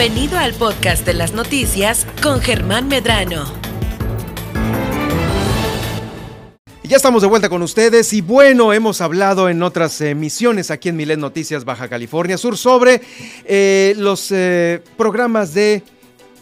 Bienvenido al podcast de las noticias con Germán Medrano. Ya estamos de vuelta con ustedes y bueno, hemos hablado en otras emisiones aquí en Milet Noticias Baja California Sur sobre eh, los eh, programas de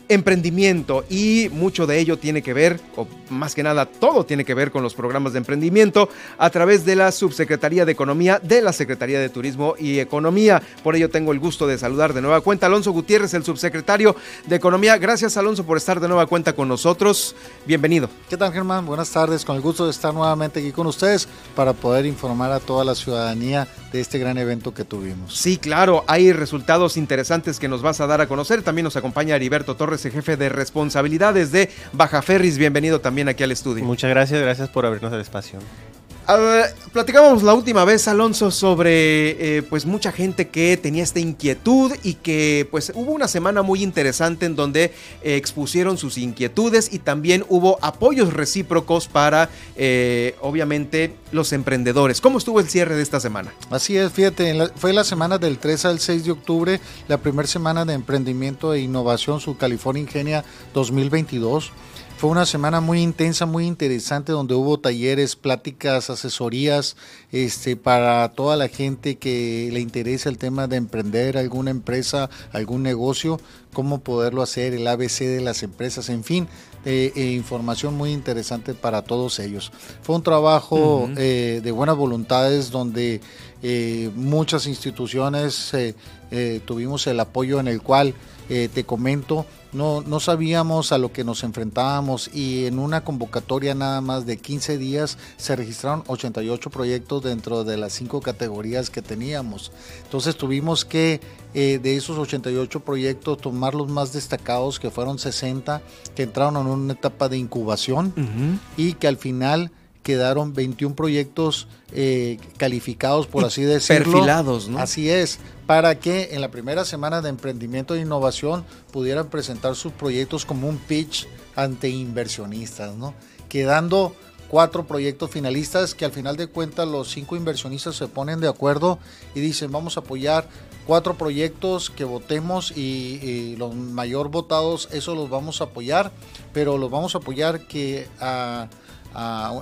emprendimiento y mucho de ello tiene que ver, o más que nada todo tiene que ver con los programas de emprendimiento a través de la Subsecretaría de Economía de la Secretaría de Turismo y Economía. Por ello tengo el gusto de saludar de nueva cuenta a Alonso Gutiérrez, el subsecretario de Economía. Gracias Alonso por estar de nueva cuenta con nosotros. Bienvenido. ¿Qué tal Germán? Buenas tardes, con el gusto de estar nuevamente aquí con ustedes para poder informar a toda la ciudadanía de este gran evento que tuvimos. Sí, claro, hay resultados interesantes que nos vas a dar a conocer. También nos acompaña Heriberto Torres, jefe de responsabilidades de Baja Ferris. Bienvenido también aquí al estudio. Muchas gracias, gracias por abrirnos el espacio. Uh, platicábamos la última vez, Alonso, sobre eh, pues mucha gente que tenía esta inquietud y que pues hubo una semana muy interesante en donde eh, expusieron sus inquietudes y también hubo apoyos recíprocos para eh, obviamente los emprendedores. ¿Cómo estuvo el cierre de esta semana? Así es, fíjate, fue la semana del 3 al 6 de octubre, la primera semana de emprendimiento e innovación Sur California Ingenia 2022. Fue una semana muy intensa, muy interesante, donde hubo talleres, pláticas, asesorías este, para toda la gente que le interesa el tema de emprender alguna empresa, algún negocio, cómo poderlo hacer, el ABC de las empresas, en fin, eh, eh, información muy interesante para todos ellos. Fue un trabajo eh, de buenas voluntades donde muchas instituciones tuvimos el apoyo en el cual te comento no, no sabíamos a lo que nos enfrentábamos y en una convocatoria nada más de 15 días se registraron 88 proyectos dentro de las cinco categorías que teníamos. Entonces tuvimos que eh, de esos 88 proyectos tomar los más destacados que fueron 60 que entraron en una etapa de incubación y que al final quedaron 21 proyectos eh, calificados, por así decirlo. Perfilados, ¿no? Así es, para que en la primera semana de emprendimiento e innovación pudieran presentar sus proyectos como un pitch ante inversionistas, ¿no? Quedando cuatro proyectos finalistas que al final de cuentas los cinco inversionistas se ponen de acuerdo y dicen vamos a apoyar cuatro proyectos que votemos y, los mayor votados, eso los vamos a apoyar, pero los vamos a apoyar que a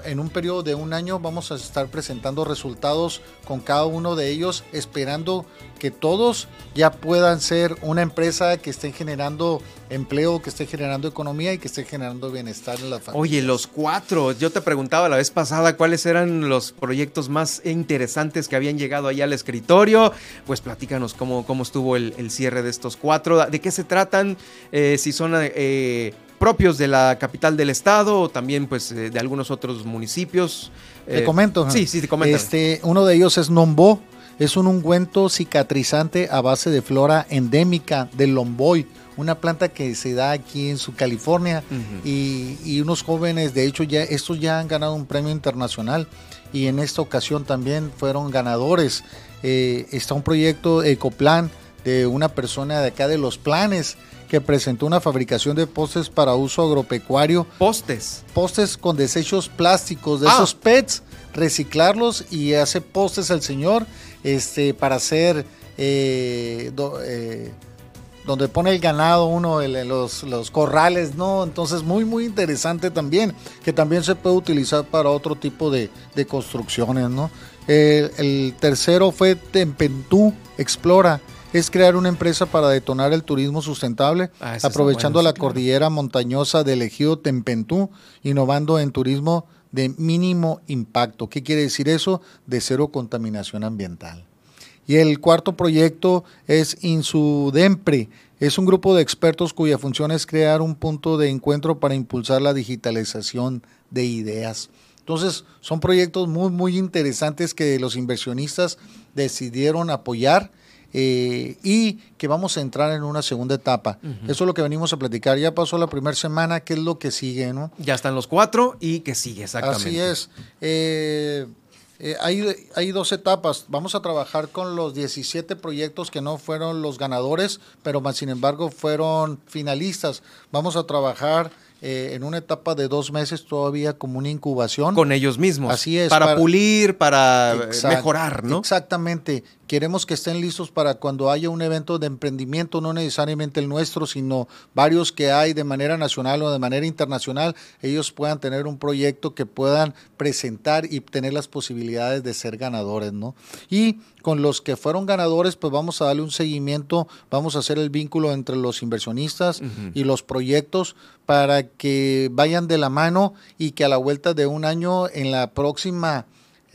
en un periodo de un año vamos a estar presentando resultados con cada uno de ellos, esperando que todos ya puedan ser una empresa que esté generando empleo, que esté generando economía y que esté generando bienestar en la familia. Oye, los cuatro, yo te preguntaba la vez pasada cuáles eran los proyectos más interesantes que habían llegado ahí al escritorio. Pues platícanos cómo, cómo estuvo el, cierre de estos cuatro, de qué se tratan, eh, si son... Eh, propios de la capital del estado o también pues eh, de algunos otros municipios. Te comento. Sí, sí, te comento. Este, uno de ellos es Nombo, es un ungüento cicatrizante a base de flora endémica del Lomboy, una planta que se da aquí en su California y, unos jóvenes, de hecho ya estos ya han ganado un premio internacional y en esta ocasión también fueron ganadores. Eh, está un proyecto Ecoplan de una persona de acá de los planes que presentó una fabricación de postes para uso agropecuario. ¿Postes? Postes con desechos plásticos de ah. esos PETs, reciclarlos y hace postes el señor este, para hacer... Eh, eh, donde pone el ganado uno, los, los, corrales, ¿no? Entonces muy, muy interesante también, que también se puede utilizar para otro tipo de, construcciones, ¿no? el tercero fue Tempentú Explora, es crear una empresa para detonar el turismo sustentable, ah, aprovechando la cordillera montañosa del ejido Tempentú, innovando en turismo de mínimo impacto. ¿Qué quiere decir eso? De cero contaminación ambiental. Y el cuarto proyecto es Insudempre. Es un grupo de expertos cuya función es crear un punto de encuentro para impulsar la digitalización de ideas. Entonces, son proyectos muy, muy interesantes que los inversionistas decidieron apoyar eh, y que vamos a entrar en una segunda etapa. Eso es lo que venimos a platicar. Ya pasó la primera semana, ¿qué es lo que sigue? ¿no? Ya están los cuatro y que sigue exactamente. Así es. Eh, eh, hay, hay, dos etapas. Vamos a trabajar con los 17 proyectos que no fueron los ganadores, pero más sin embargo fueron finalistas. Vamos a trabajar eh, en una etapa de dos meses todavía como una incubación. Con ellos mismos. Así es. Para, pulir, para mejorar, ¿no? Exactamente. Queremos que estén listos para cuando haya un evento de emprendimiento, no necesariamente el nuestro, sino varios que hay de manera nacional o de manera internacional, ellos puedan tener un proyecto que puedan presentar y tener las posibilidades de ser ganadores, ¿no? Y con los que fueron ganadores, pues vamos a darle un seguimiento, vamos a hacer el vínculo entre los inversionistas y los proyectos para que vayan de la mano y que a la vuelta de un año en la próxima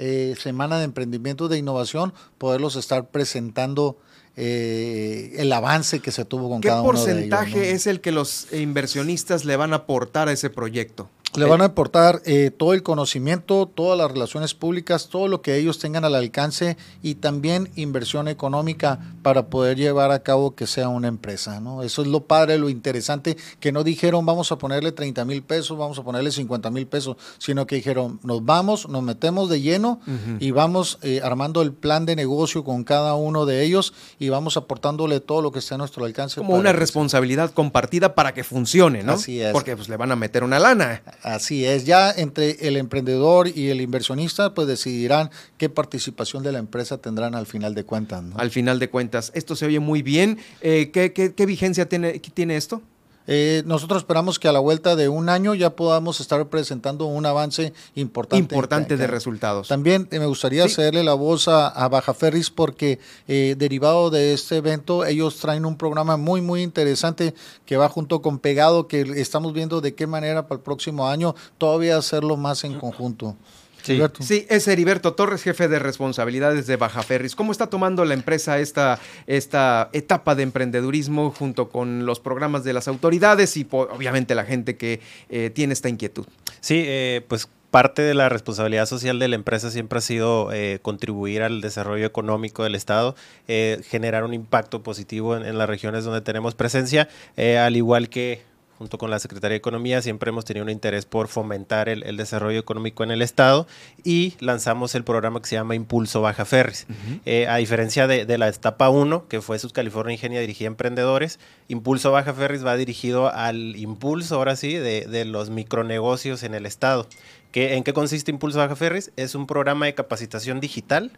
eh, semana de emprendimiento de innovación poderlos estar presentando eh, el avance que se tuvo con cada uno de ellos. ¿Qué porcentaje es el que los inversionistas le van a aportar a ese proyecto? Le van a aportar eh, todo el conocimiento, todas las relaciones públicas, todo lo que ellos tengan al alcance y también inversión económica para poder llevar a cabo que sea una empresa. ¿no? Eso es lo padre, lo interesante, que no dijeron vamos a ponerle 30 mil pesos, vamos a ponerle 50 mil pesos, sino que dijeron nos vamos, nos metemos de lleno y vamos eh, armando el plan de negocio con cada uno de ellos y vamos aportándole todo lo que esté a nuestro alcance. Como una responsabilidad compartida para que funcione, ¿no? Así es. Porque pues, le van a meter una lana. Así es, ya entre el emprendedor y el inversionista pues decidirán qué participación de la empresa tendrán al final de cuentas. Al final de cuentas, esto se oye muy bien. Eh, ¿qué, qué, vigencia tiene, tiene esto? Eh, nosotros esperamos que a la vuelta de un año ya podamos estar presentando un avance importante. Importante de resultados. También eh, me gustaría hacerle la voz a, Baja Ferris porque eh, derivado de este evento ellos traen un programa muy muy interesante que va junto con Pegado que estamos viendo de qué manera para el próximo año todavía hacerlo más en conjunto. Sí. es Heriberto Torres, jefe de responsabilidades de Baja Ferris. ¿Cómo está tomando la empresa esta, esta etapa de emprendedurismo junto con los programas de las autoridades y obviamente la gente que eh, tiene esta inquietud? Sí, eh, pues parte de la responsabilidad social de la empresa siempre ha sido eh, contribuir al desarrollo económico del Estado, generar un impacto positivo en, las regiones donde tenemos presencia, al igual que junto con la Secretaría de Economía, siempre hemos tenido un interés por fomentar el, desarrollo económico en el Estado y lanzamos el programa que se llama Impulso Baja Ferris. Eh, a diferencia de, la etapa 1, que fue Sus California Ingenia dirigida a emprendedores, Impulso Baja Ferris va dirigido al impulso, ahora sí, de, de los micronegocios en el Estado. ¿En qué consiste Impulso Baja Ferris? Es un programa de capacitación digital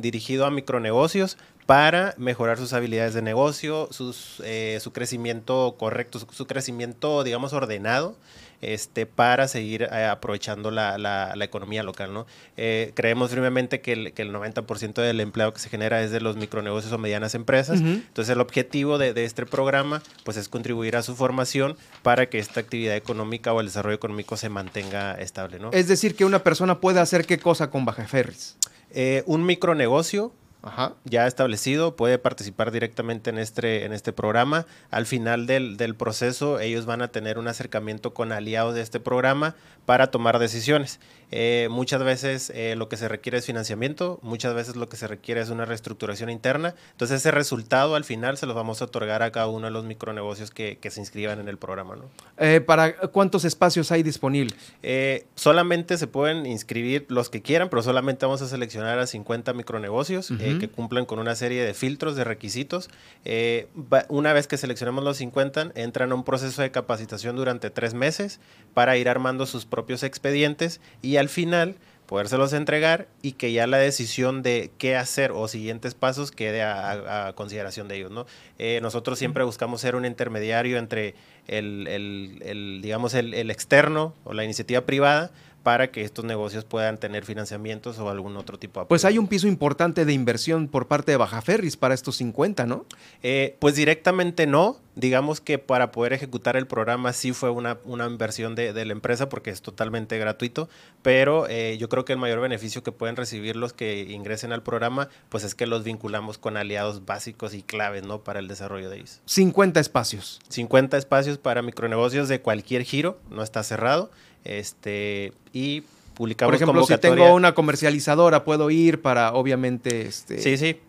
dirigido a micronegocios para mejorar sus habilidades de negocio, sus, eh, su crecimiento correcto, su, crecimiento, digamos, ordenado, este, para seguir eh, aprovechando la, la, economía local. ¿no? Eh, creemos firmemente que el, que el 90% del empleo que se genera es de los micronegocios o medianas empresas. Entonces, el objetivo de, de, este programa pues, es contribuir a su formación para que esta actividad económica o el desarrollo económico se mantenga estable. ¿no? Es decir, que una persona puede hacer qué cosa con Baja Ferris. Eh, un micronegocio ya establecido puede participar directamente en este, en este programa. Al final del, del, proceso, ellos van a tener un acercamiento con aliados de este programa para tomar decisiones. Eh, muchas veces eh, lo que se requiere es financiamiento, muchas veces lo que se requiere es una reestructuración interna. Entonces ese resultado al final se los vamos a otorgar a cada uno de los micronegocios que, que se inscriban en el programa. ¿no? Eh, ¿Para cuántos espacios hay disponibles? solamente se pueden inscribir los que quieran, pero solamente vamos a seleccionar a 50 micronegocios que cumplan con una serie de filtros, de requisitos. una vez que seleccionemos los 50, entran a un proceso de capacitación durante tres meses para ir armando sus propios expedientes y al final podérselos entregar y que ya la decisión de qué hacer o siguientes pasos quede a, consideración de ellos. ¿no? Eh, nosotros siempre buscamos ser un intermediario entre el, el digamos, el, externo o la iniciativa privada para que estos negocios puedan tener financiamientos o algún otro tipo de apoyo. Pues hay un piso importante de inversión por parte de Baja Ferris para estos 50, ¿no? Eh, pues directamente no. Digamos que para poder ejecutar el programa sí fue una, una inversión de, de, la empresa porque es totalmente gratuito, pero eh, yo creo que el mayor beneficio que pueden recibir los que ingresen al programa pues es que los vinculamos con aliados básicos y claves ¿no? para el desarrollo de ellos. 50 espacios. 50 espacios para micronegocios de cualquier giro, no está cerrado. Este, y publicamos Por ejemplo, si tengo una comercializadora, puedo ir para, obviamente... Este... Sí, sí.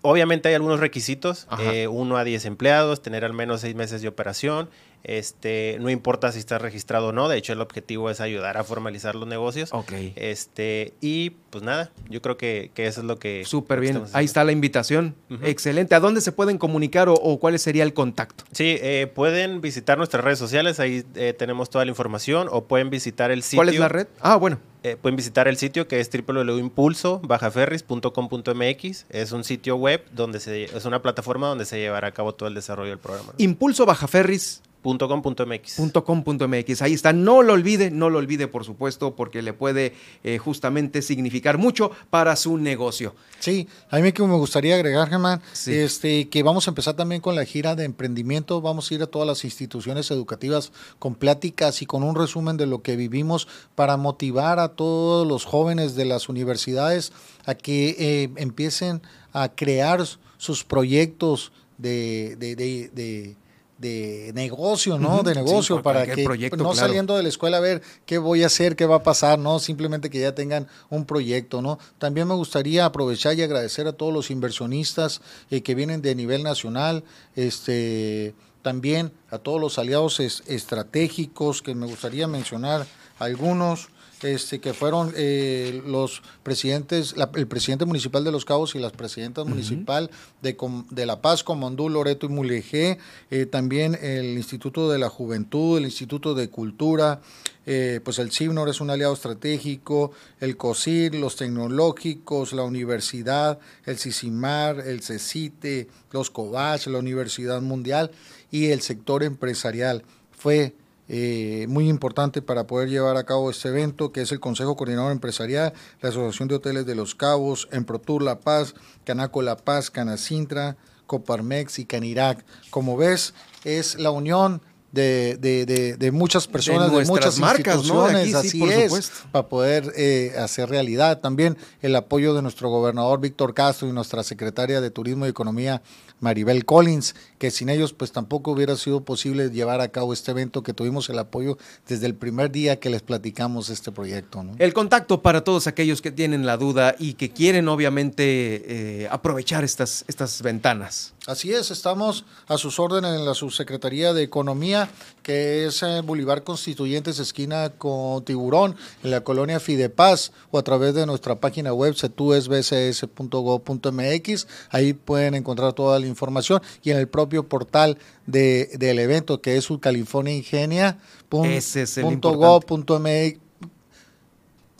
Obviamente hay algunos requisitos, eh, uno a 10 empleados, tener al menos seis meses de operación, Este, no importa si estás registrado o no, de hecho el objetivo es ayudar a formalizar los negocios. Ok. Este, y pues nada, yo creo que, que eso es lo que... Súper bien. Ahí está la invitación. Excelente. ¿A dónde se pueden comunicar o, o cuál sería el contacto? Sí, eh, pueden visitar nuestras redes sociales, ahí eh, tenemos toda la información, o pueden visitar el sitio. ¿Cuál es la red? Ah, bueno. Eh, pueden visitar el sitio que es www.impulso-bajaferris.com.mx. Es un sitio web donde se, es una plataforma donde se llevará a cabo todo el desarrollo del programa. Impulso Bajaferris. .com.mx. .com.mx. Ahí está, no lo olvide, no lo olvide por supuesto, porque le puede eh, justamente significar mucho para su negocio. Sí, a mí que me gustaría agregar, Germán, Sí. este, que vamos a empezar también con la gira de emprendimiento. Vamos a ir a todas las instituciones educativas con pláticas y con un resumen de lo que vivimos para motivar a todos los jóvenes de las universidades a que eh, empiecen a crear sus proyectos de, de, de- de- de negocio, ¿no? De negocio para que proyecto, no claro. saliendo de la escuela a ver qué voy a hacer, qué va a pasar, no simplemente que ya tengan un proyecto, ¿no? También me gustaría aprovechar y agradecer a todos los inversionistas eh, que vienen de nivel nacional, este también a todos los aliados es- estratégicos que me gustaría mencionar algunos este, que fueron eh, los presidentes, la- el presidente municipal de Los Cabos y las presidentas municipal de, de La Paz, Comondú, Loreto y Mulegé, eh, también el Instituto de la Juventud, el Instituto de Cultura, eh, pues el CIBNOR es un aliado estratégico, el COSIR, los tecnológicos, la universidad, el CICIMAR, el CECITE, los COVACH, la Universidad Mundial y el sector empresarial. Fue eh, muy importante para poder llevar a cabo este evento, que es el Consejo Coordinador Empresarial, la Asociación de Hoteles de los Cabos, Emprotur La Paz, Canaco La Paz, Canacintra, Coparmex y Canirac. Como ves, es la unión de, de- de- de muchas personas, de, muchas marcas, ¿no? Aquí, sí, así por es, supuesto. para poder eh, hacer realidad. También el apoyo de nuestro gobernador Víctor Castro y nuestra secretaria de Turismo y Economía, Maribel Collins, que sin ellos pues tampoco hubiera sido posible llevar a cabo este evento, que tuvimos el apoyo desde el primer día que les platicamos este proyecto. ¿no? El contacto para todos aquellos que tienen la duda y que quieren obviamente eh, aprovechar estas, estas ventanas. Así es, estamos a sus órdenes en la Subsecretaría de Economía, que es en Bolívar Constituyentes, esquina con Tiburón, en la colonia Fidepaz, o a través de nuestra página web, cetusbcs.gov.mx. Ahí pueden encontrar toda la información y en el propio portal de, del evento, que es el subcaliforniaingenia.gov.mx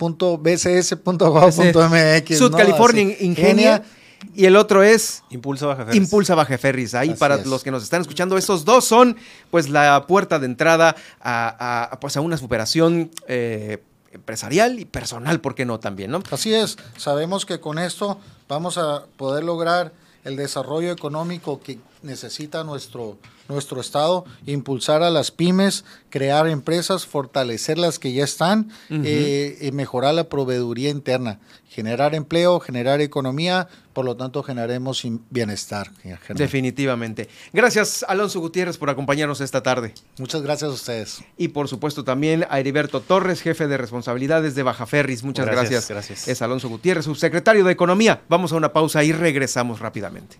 bcs.gov.mx. Sud. California Ingenia. Y el otro es Impulso Baja Ferris. Impulsa Baja Ferris. Ahí Así para es. los que nos están escuchando, esos dos son pues la puerta de entrada a, a, pues, a una superación eh, empresarial y personal, ¿por qué no también, no? Así es, sabemos que con esto vamos a poder lograr el desarrollo económico que necesita nuestro, nuestro Estado, impulsar a las pymes, crear empresas, fortalecer las que ya están, eh, y mejorar la proveeduría interna, generar empleo, generar economía, por lo tanto generaremos bienestar. Definitivamente. Gracias, Alonso Gutiérrez, por acompañarnos esta tarde. Muchas gracias a ustedes. Y por supuesto también a Heriberto Torres, jefe de responsabilidades de Baja Ferris. Muchas Gracias, gracias. gracias. Es Alonso Gutiérrez, subsecretario de Economía. Vamos a una pausa y regresamos rápidamente.